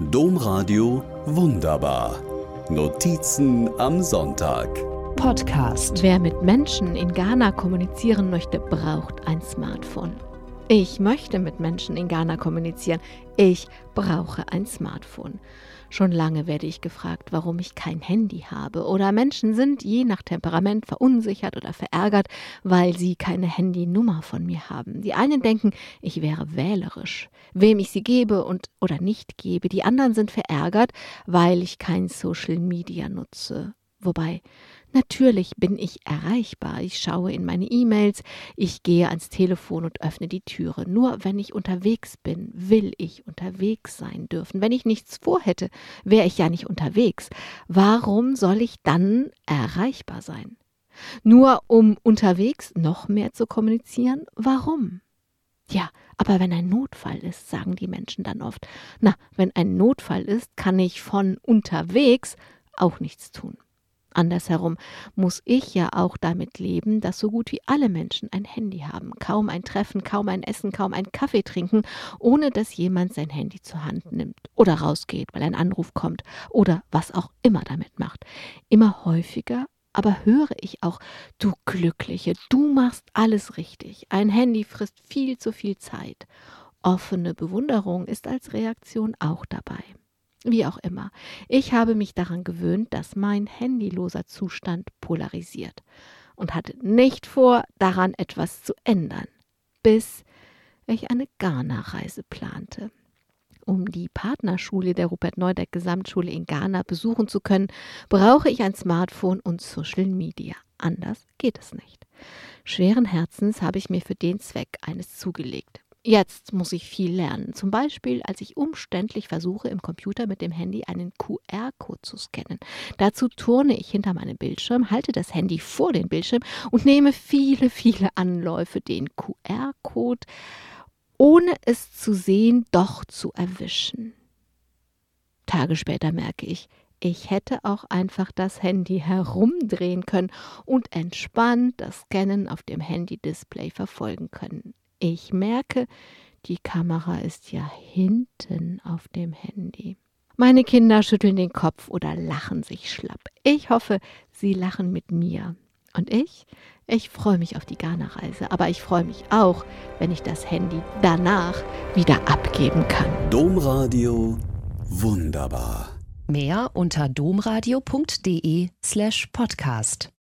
Domradio Wunderbar. Notizen am Sonntag. Podcast. Wer mit Menschen in Ghana kommunizieren möchte, braucht ein Smartphone. Ich möchte mit Menschen in Ghana kommunizieren. Ich brauche ein Smartphone. Schon lange werde ich gefragt, warum ich kein Handy habe. Oder Menschen sind je nach Temperament verunsichert oder verärgert, weil sie keine Handynummer von mir haben. Die einen denken, ich wäre wählerisch, wem ich sie gebe und oder nicht gebe. Die anderen sind verärgert, weil ich kein Social Media nutze. Wobei Natürlich bin ich erreichbar. Ich schaue in meine E-Mails, ich gehe ans Telefon und öffne die Türe. Nur wenn ich unterwegs bin, will ich unterwegs sein dürfen. Wenn ich nichts vorhätte, wäre ich ja nicht unterwegs. Warum soll ich dann erreichbar sein? Nur um unterwegs noch mehr zu kommunizieren? Warum? Ja, aber wenn ein Notfall ist, sagen die Menschen dann oft. Na, wenn ein Notfall ist, kann ich von unterwegs auch nichts tun. Andersherum muss ich ja auch damit leben, dass so gut wie alle Menschen ein Handy haben. Kaum ein Treffen, kaum ein Essen, kaum ein Kaffee trinken, ohne dass jemand sein Handy zur Hand nimmt oder rausgeht, weil ein Anruf kommt oder was auch immer damit macht. Immer häufiger aber höre ich auch, du Glückliche, du machst alles richtig. Ein Handy frisst viel zu viel Zeit. Offene Bewunderung ist als Reaktion auch dabei. Wie auch immer, ich habe mich daran gewöhnt, dass mein handyloser Zustand polarisiert und hatte nicht vor, daran etwas zu ändern, bis ich eine Ghana-Reise plante. Um die Partnerschule der Rupert Neudeck Gesamtschule in Ghana besuchen zu können, brauche ich ein Smartphone und Social Media. Anders geht es nicht. Schweren Herzens habe ich mir für den Zweck eines zugelegt. Jetzt muss ich viel lernen. Zum Beispiel, als ich umständlich versuche, im Computer mit dem Handy einen QR-Code zu scannen. Dazu turne ich hinter meinem Bildschirm, halte das Handy vor den Bildschirm und nehme viele, viele Anläufe, den QR-Code, ohne es zu sehen, doch zu erwischen. Tage später merke ich, ich hätte auch einfach das Handy herumdrehen können und entspannt das Scannen auf dem Handy-Display verfolgen können. Ich merke, die Kamera ist ja hinten auf dem Handy. Meine Kinder schütteln den Kopf oder lachen sich schlapp. Ich hoffe, sie lachen mit mir. Und ich? Ich freue mich auf die Ghana-Reise, aber ich freue mich auch, wenn ich das Handy danach wieder abgeben kann. Domradio wunderbar. Mehr unter domradio.de slash podcast.